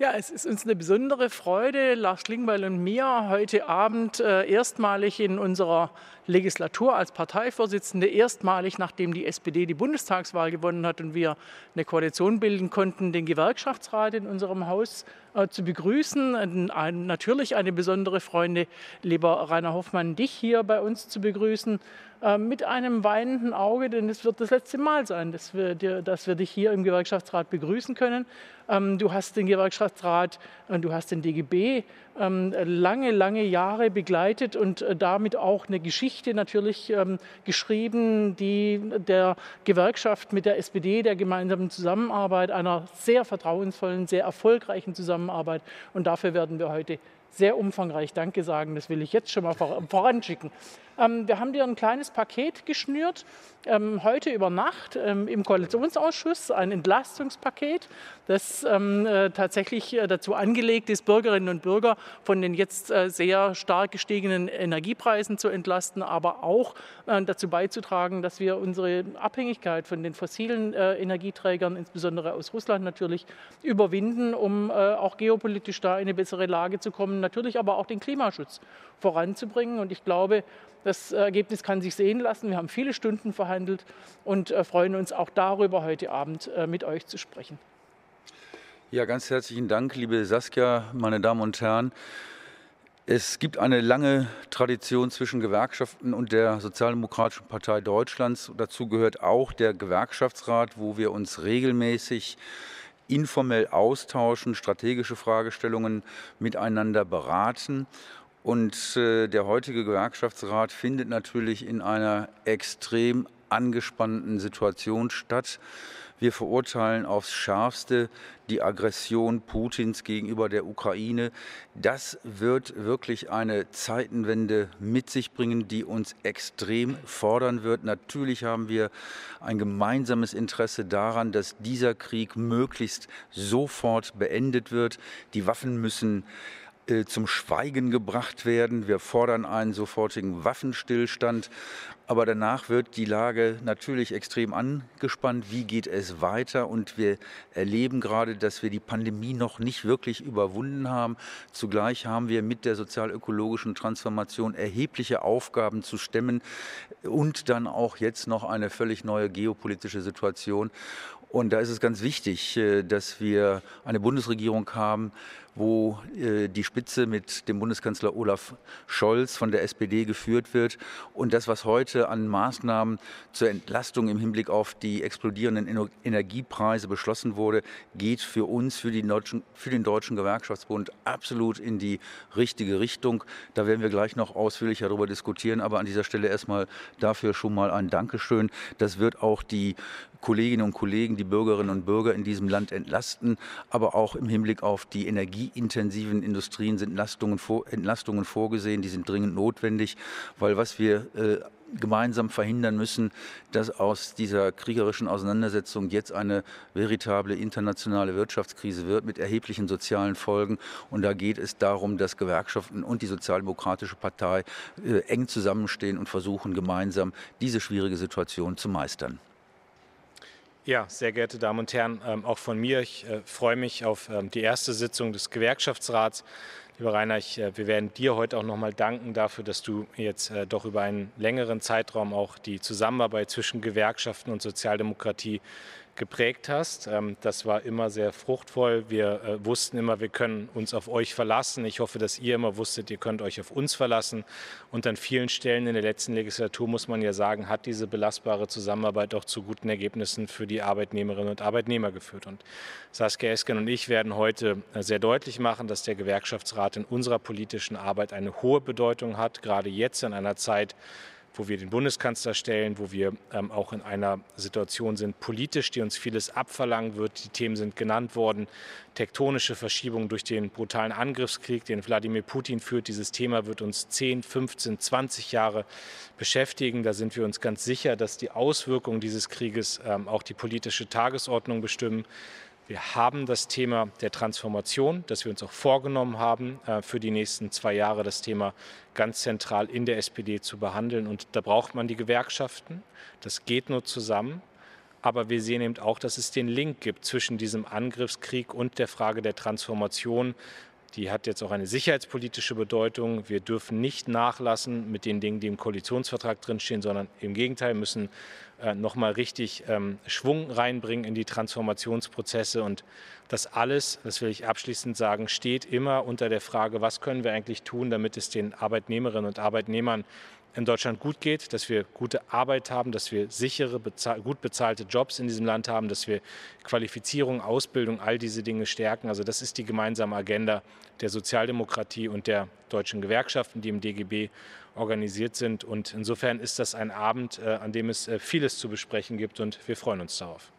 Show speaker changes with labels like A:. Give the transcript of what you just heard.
A: Ja, es ist uns eine besondere Freude, Lars Klingbeil und mir heute Abend äh, erstmalig in unserer Legislatur als Parteivorsitzende, erstmalig nachdem die SPD die Bundestagswahl gewonnen hat und wir eine Koalition bilden konnten, den Gewerkschaftsrat in unserem Haus äh, zu begrüßen. Ein, ein, natürlich eine besondere Freude, lieber Rainer Hoffmann, dich hier bei uns zu begrüßen. Äh, mit einem weinenden Auge, denn es wird das letzte Mal sein, dass wir, dir, dass wir dich hier im Gewerkschaftsrat begrüßen können. Ähm, du hast den Gewerkschaftsrat und du hast den DGB ähm, lange, lange Jahre begleitet und äh, damit auch eine Geschichte natürlich ähm, geschrieben, die der Gewerkschaft mit der SPD, der gemeinsamen Zusammenarbeit, einer sehr vertrauensvollen, sehr erfolgreichen Zusammenarbeit. Und dafür werden wir heute sehr umfangreich Danke sagen. Das will ich jetzt schon mal voranschicken. Ähm, wir haben dir ein kleines Paket geschnürt, ähm, heute über Nacht ähm, im Koalitionsausschuss, ein Entlastungspaket, das äh, tatsächlich äh, dazu angelegt ist, Bürgerinnen und Bürger von den jetzt äh, sehr stark gestiegenen Energiepreisen zu entlasten, aber auch dazu beizutragen, dass wir unsere Abhängigkeit von den fossilen Energieträgern, insbesondere aus Russland natürlich, überwinden, um auch geopolitisch da in eine bessere Lage zu kommen, natürlich aber auch den Klimaschutz voranzubringen. Und ich glaube, das Ergebnis kann sich sehen lassen. Wir haben viele Stunden verhandelt und äh, freuen uns auch darüber, heute Abend äh, mit euch zu sprechen.
B: Ja, ganz herzlichen Dank, liebe Saskia, meine Damen und Herren. Es gibt eine lange Tradition zwischen Gewerkschaften und der Sozialdemokratischen Partei Deutschlands. Dazu gehört auch der Gewerkschaftsrat, wo wir uns regelmäßig informell austauschen, strategische Fragestellungen miteinander beraten. Und äh, der heutige Gewerkschaftsrat findet natürlich in einer extrem angespannten Situation statt. Wir verurteilen aufs schärfste die Aggression Putins gegenüber der Ukraine. Das wird wirklich eine Zeitenwende mit sich bringen, die uns extrem fordern wird. Natürlich haben wir ein gemeinsames Interesse daran, dass dieser Krieg möglichst sofort beendet wird. Die Waffen müssen zum Schweigen gebracht werden. Wir fordern einen sofortigen Waffenstillstand. Aber danach wird die Lage natürlich extrem angespannt. Wie geht es weiter? Und wir erleben gerade, dass wir die Pandemie noch nicht wirklich überwunden haben. Zugleich haben wir mit der sozial-ökologischen Transformation erhebliche Aufgaben zu stemmen und dann auch jetzt noch eine völlig neue geopolitische Situation. Und da ist es ganz wichtig, äh, dass wir eine Bundesregierung haben, wo äh, die Spitze mit dem Bundeskanzler Olaf Scholz von der SPD geführt wird. Und das, was heute an Maßnahmen zur Entlastung im Hinblick auf die explodierenden Energiepreise beschlossen wurde, geht für uns, für, deutschen, für den Deutschen Gewerkschaftsbund absolut in die richtige Richtung. Da werden wir gleich noch ausführlicher darüber diskutieren. Aber an dieser Stelle erstmal dafür schon mal ein Dankeschön. Das wird auch die Kolleginnen und Kollegen, die Bürgerinnen und Bürger in diesem Land entlasten, aber auch im Hinblick auf die energieintensiven Industrien sind Entlastungen, Entlastungen vorgesehen, die sind dringend notwendig, weil was wir äh, gemeinsam verhindern müssen, dass aus dieser kriegerischen Auseinandersetzung jetzt eine veritable internationale Wirtschaftskrise wird mit erheblichen sozialen Folgen. Und da geht es darum, dass Gewerkschaften und die Sozialdemokratische Partei äh, eng zusammenstehen und versuchen, gemeinsam diese schwierige Situation zu meistern.
C: Ja, sehr geehrte Damen und Herren, ähm, auch von mir. Ich äh, freue mich auf ähm, die erste Sitzung des Gewerkschaftsrats. Lieber Rainer, ich, äh, wir werden dir heute auch nochmal danken dafür, dass du jetzt äh, doch über einen längeren Zeitraum auch die Zusammenarbeit zwischen Gewerkschaften und Sozialdemokratie geprägt hast. Ähm, das war immer sehr fruchtvoll. Wir äh, wussten immer, wir können uns auf euch verlassen. Ich hoffe, dass ihr immer wusstet, ihr könnt euch auf uns verlassen. Und an vielen Stellen in der letzten Legislatur, muss man ja sagen, hat diese belastbare Zusammenarbeit auch zu guten Ergebnissen für die Arbeitnehmerinnen und Arbeitnehmer geführt. Und Saskia Esken und ich werden heute sehr deutlich machen, dass der Gewerkschaftsrat in unserer politischen Arbeit eine hohe Bedeutung hat, gerade jetzt in einer Zeit, wo wir den Bundeskanzler stellen, wo wir ähm, auch in einer Situation sind, politisch, die uns vieles abverlangen wird. Die Themen sind genannt worden. Tektonische Verschiebungen durch den brutalen Angriffskrieg, den Wladimir Putin führt. Dieses Thema wird uns 10, 15, 20 Jahre beschäftigen. Da sind wir uns ganz sicher, dass die Auswirkungen dieses Krieges ähm, auch die politische Tagesordnung bestimmen. Wir haben das Thema der Transformation, das wir uns auch vorgenommen haben, äh, für die nächsten zwei Jahre das Thema ganz zentral in der SPD zu behandeln. Und da braucht man die Gewerkschaften. Das geht nur zusammen. Aber wir sehen eben auch, dass es den Link gibt zwischen diesem Angriffskrieg und der Frage der Transformation. Die hat jetzt auch eine sicherheitspolitische Bedeutung. Wir dürfen nicht nachlassen mit den Dingen, die im Koalitionsvertrag drinstehen, sondern im Gegenteil müssen äh, nochmal richtig ähm, Schwung reinbringen in die Transformationsprozesse. Und das alles, das will ich abschließend sagen, steht immer unter der Frage, was können wir eigentlich tun, damit es den Arbeitnehmerinnen und Arbeitnehmern in Deutschland gut geht, dass wir gute Arbeit haben, dass wir sichere, bezahl gut bezahlte Jobs in diesem Land haben, dass wir Qualifizierung, Ausbildung, all diese Dinge stärken. Also das ist die gemeinsame Agenda der Sozialdemokratie und der deutschen Gewerkschaften, die im DGB organisiert sind. Und insofern ist das ein Abend, äh, an dem es äh, vieles zu besprechen gibt und wir freuen uns darauf.